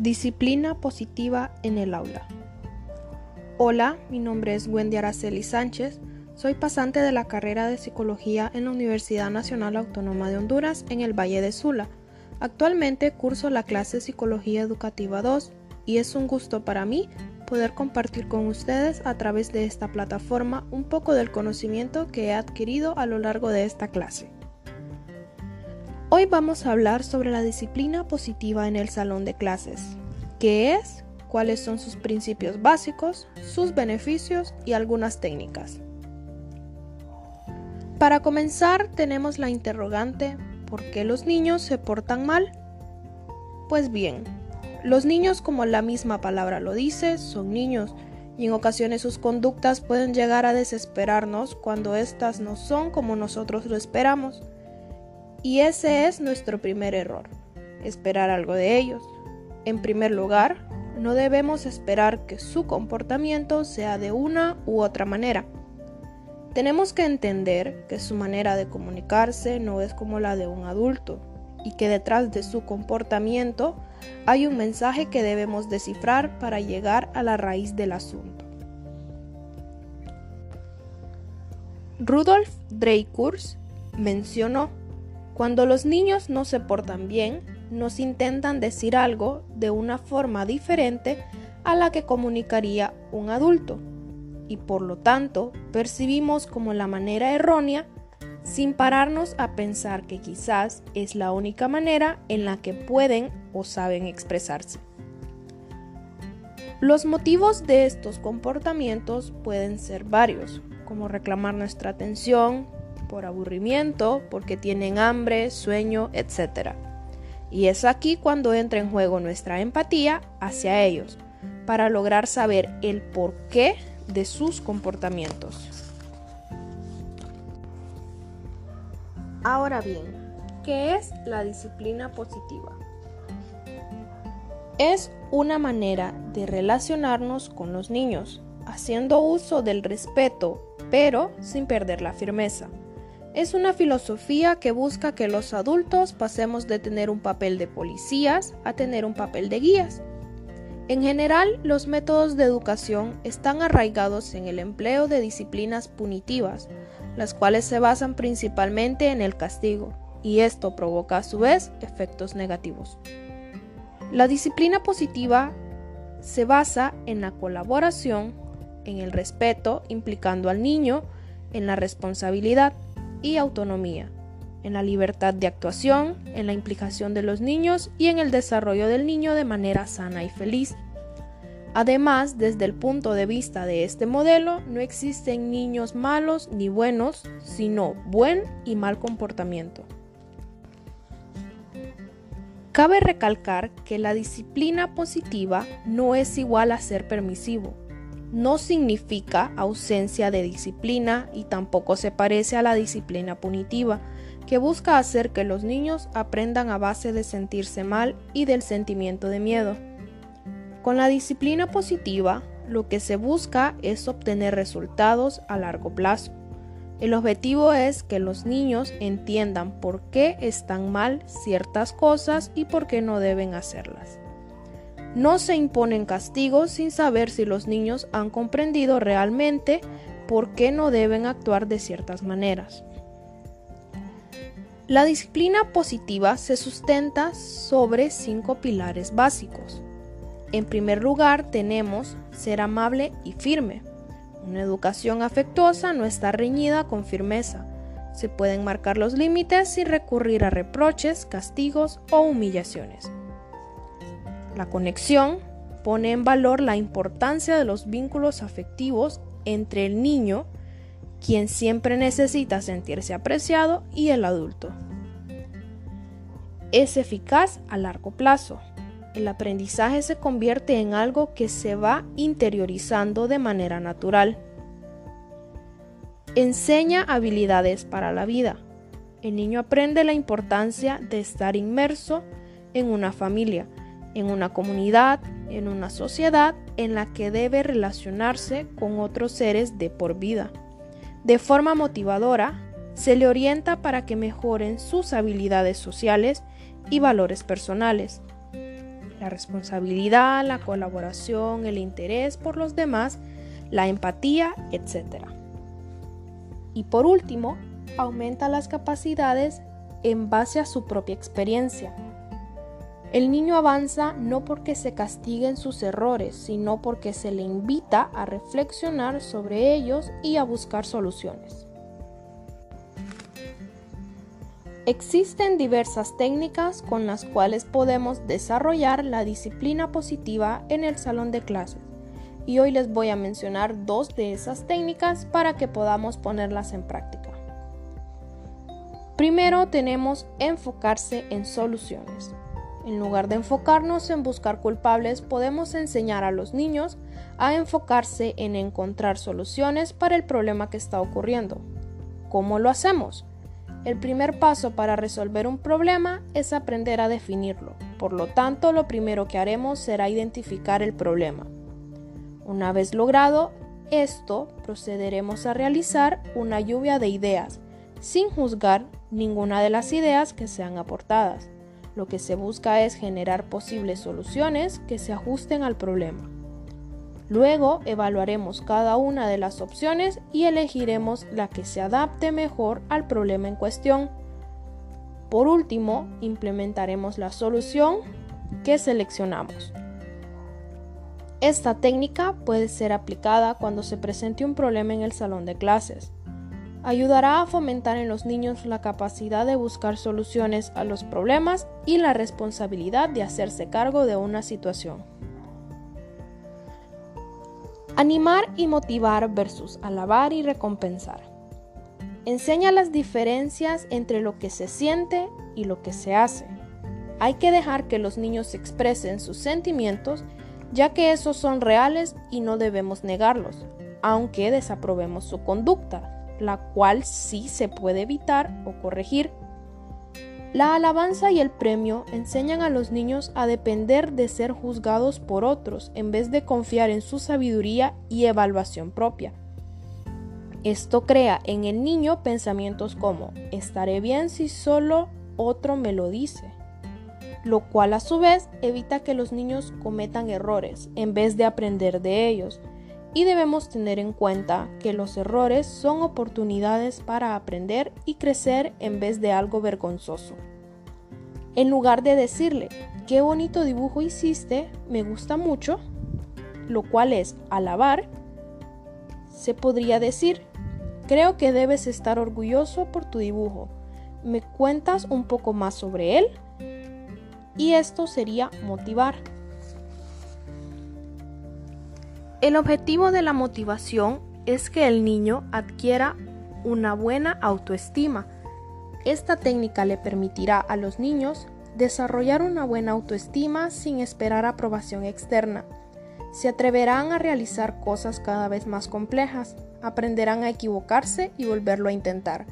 Disciplina positiva en el aula. Hola, mi nombre es Wendy Araceli Sánchez. Soy pasante de la carrera de Psicología en la Universidad Nacional Autónoma de Honduras en el Valle de Sula. Actualmente curso la clase Psicología Educativa 2 y es un gusto para mí poder compartir con ustedes a través de esta plataforma un poco del conocimiento que he adquirido a lo largo de esta clase. Hoy vamos a hablar sobre la disciplina positiva en el salón de clases. ¿Qué es? ¿Cuáles son sus principios básicos, sus beneficios y algunas técnicas? Para comenzar tenemos la interrogante ¿por qué los niños se portan mal? Pues bien, los niños como la misma palabra lo dice, son niños y en ocasiones sus conductas pueden llegar a desesperarnos cuando éstas no son como nosotros lo esperamos. Y ese es nuestro primer error, esperar algo de ellos. En primer lugar, no debemos esperar que su comportamiento sea de una u otra manera. Tenemos que entender que su manera de comunicarse no es como la de un adulto y que detrás de su comportamiento hay un mensaje que debemos descifrar para llegar a la raíz del asunto. Rudolf Dreikurs mencionó cuando los niños no se portan bien, nos intentan decir algo de una forma diferente a la que comunicaría un adulto y por lo tanto percibimos como la manera errónea sin pararnos a pensar que quizás es la única manera en la que pueden o saben expresarse. Los motivos de estos comportamientos pueden ser varios, como reclamar nuestra atención, por aburrimiento, porque tienen hambre, sueño, etc. Y es aquí cuando entra en juego nuestra empatía hacia ellos, para lograr saber el porqué de sus comportamientos. Ahora bien, ¿qué es la disciplina positiva? Es una manera de relacionarnos con los niños, haciendo uso del respeto, pero sin perder la firmeza. Es una filosofía que busca que los adultos pasemos de tener un papel de policías a tener un papel de guías. En general, los métodos de educación están arraigados en el empleo de disciplinas punitivas, las cuales se basan principalmente en el castigo, y esto provoca a su vez efectos negativos. La disciplina positiva se basa en la colaboración, en el respeto, implicando al niño en la responsabilidad, y autonomía, en la libertad de actuación, en la implicación de los niños y en el desarrollo del niño de manera sana y feliz. Además, desde el punto de vista de este modelo, no existen niños malos ni buenos, sino buen y mal comportamiento. Cabe recalcar que la disciplina positiva no es igual a ser permisivo, no significa ausencia de disciplina y tampoco se parece a la disciplina punitiva, que busca hacer que los niños aprendan a base de sentirse mal y del sentimiento de miedo. Con la disciplina positiva, lo que se busca es obtener resultados a largo plazo. El objetivo es que los niños entiendan por qué están mal ciertas cosas y por qué no deben hacerlas. No se imponen castigos sin saber si los niños han comprendido realmente por qué no deben actuar de ciertas maneras. La disciplina positiva se sustenta sobre cinco pilares básicos. En primer lugar tenemos ser amable y firme. Una educación afectuosa no está reñida con firmeza. Se pueden marcar los límites sin recurrir a reproches, castigos o humillaciones. La conexión pone en valor la importancia de los vínculos afectivos entre el niño, quien siempre necesita sentirse apreciado, y el adulto. Es eficaz a largo plazo. El aprendizaje se convierte en algo que se va interiorizando de manera natural. Enseña habilidades para la vida. El niño aprende la importancia de estar inmerso en una familia, en una comunidad, en una sociedad en la que debe relacionarse con otros seres de por vida. De forma motivadora, se le orienta para que mejoren sus habilidades sociales y valores personales. la responsabilidad, la colaboración, el interés por los demás, la empatía, etc. Y por último, aumenta las capacidades en base a su propia experiencia. El niño avanza no porque se castiguen sus errores, sino porque se le invita a reflexionar sobre ellos y a buscar soluciones. Existen diversas técnicas con las cuales podemos desarrollar la disciplina positiva en el salón de clases y hoy les voy a mencionar dos de esas técnicas para que podamos ponerlas en práctica. Primero tenemos enfocarse en soluciones. En lugar de enfocarnos en buscar culpables, podemos enseñar a los niños a enfocarse en encontrar soluciones para el problema que está ocurriendo. ¿Cómo lo hacemos? El primer paso para resolver un problema es aprender a definirlo. Por lo tanto, lo primero que haremos será identificar el problema. Una vez logrado esto, procederemos a realizar una lluvia de ideas, sin juzgar ninguna de las ideas que sean aportadas. Lo que se busca es generar posibles soluciones que se ajusten al problema. Luego evaluaremos cada una de las opciones y elegiremos la que se adapte mejor al problema en cuestión. Por último, implementaremos la solución que seleccionamos. Esta técnica puede ser aplicada cuando se presente un problema en el salón de clases. Ayudará a fomentar en los niños la capacidad de buscar soluciones a los problemas y la responsabilidad de hacerse cargo de una situación. Animar y motivar versus alabar y recompensar. Enseña las diferencias entre lo que se siente y lo que se hace. Hay que dejar que los niños expresen sus sentimientos, ya que esos son reales y no debemos negarlos, aunque desaprobemos su conducta, la cual sí se puede evitar o corregir la alabanza y el premio enseñan a los niños a depender de ser juzgados por otros en vez de confiar en su sabiduría y evaluación propia. Esto crea en el niño pensamientos como estaré bien si solo otro me lo dice, lo cual a su vez evita que los niños cometan errores en vez de aprender de ellos y debemos tener en cuenta que los errores son oportunidades para aprender y crecer en vez de algo vergonzoso. En lugar de decirle, qué bonito dibujo hiciste, me gusta mucho, lo cual es alabar, se podría decir, creo que debes estar orgulloso por tu dibujo. ¿Me cuentas un poco más sobre él? Y esto sería motivar. El objetivo de la motivación es que el niño adquiera una buena autoestima. Esta técnica le permitirá a los niños desarrollar una buena autoestima sin esperar aprobación externa. Se atreverán a realizar cosas cada vez más complejas, aprenderán a equivocarse y volverlo a intentar,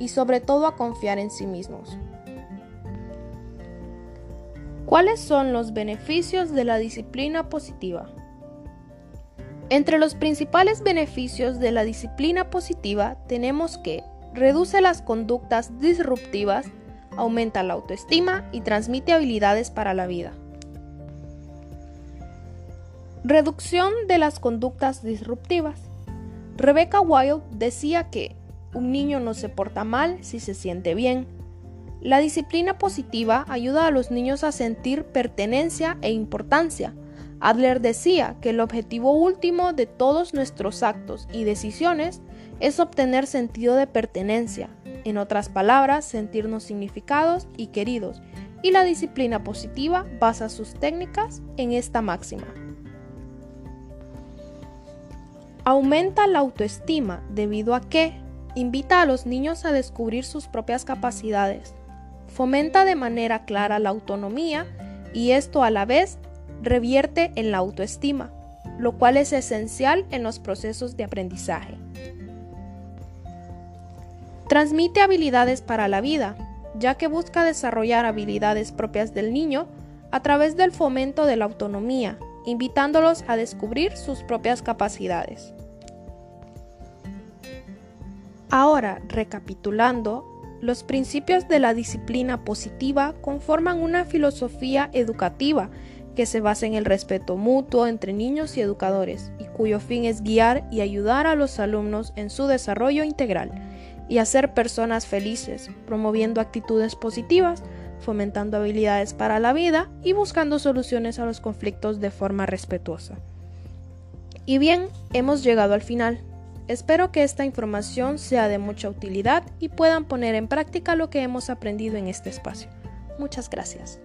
y sobre todo a confiar en sí mismos. ¿Cuáles son los beneficios de la disciplina positiva? Entre los principales beneficios de la disciplina positiva tenemos que reduce las conductas disruptivas, aumenta la autoestima y transmite habilidades para la vida. Reducción de las conductas disruptivas. Rebecca Wild decía que un niño no se porta mal si se siente bien. La disciplina positiva ayuda a los niños a sentir pertenencia e importancia, Adler decía que el objetivo último de todos nuestros actos y decisiones es obtener sentido de pertenencia, en otras palabras, sentirnos significados y queridos, y la disciplina positiva basa sus técnicas en esta máxima. Aumenta la autoestima debido a que invita a los niños a descubrir sus propias capacidades, fomenta de manera clara la autonomía y esto a la vez revierte en la autoestima, lo cual es esencial en los procesos de aprendizaje. Transmite habilidades para la vida, ya que busca desarrollar habilidades propias del niño a través del fomento de la autonomía, invitándolos a descubrir sus propias capacidades. Ahora, recapitulando, los principios de la disciplina positiva conforman una filosofía educativa que se basa en el respeto mutuo entre niños y educadores y cuyo fin es guiar y ayudar a los alumnos en su desarrollo integral y hacer personas felices, promoviendo actitudes positivas, fomentando habilidades para la vida y buscando soluciones a los conflictos de forma respetuosa. Y bien, hemos llegado al final. Espero que esta información sea de mucha utilidad y puedan poner en práctica lo que hemos aprendido en este espacio. Muchas gracias.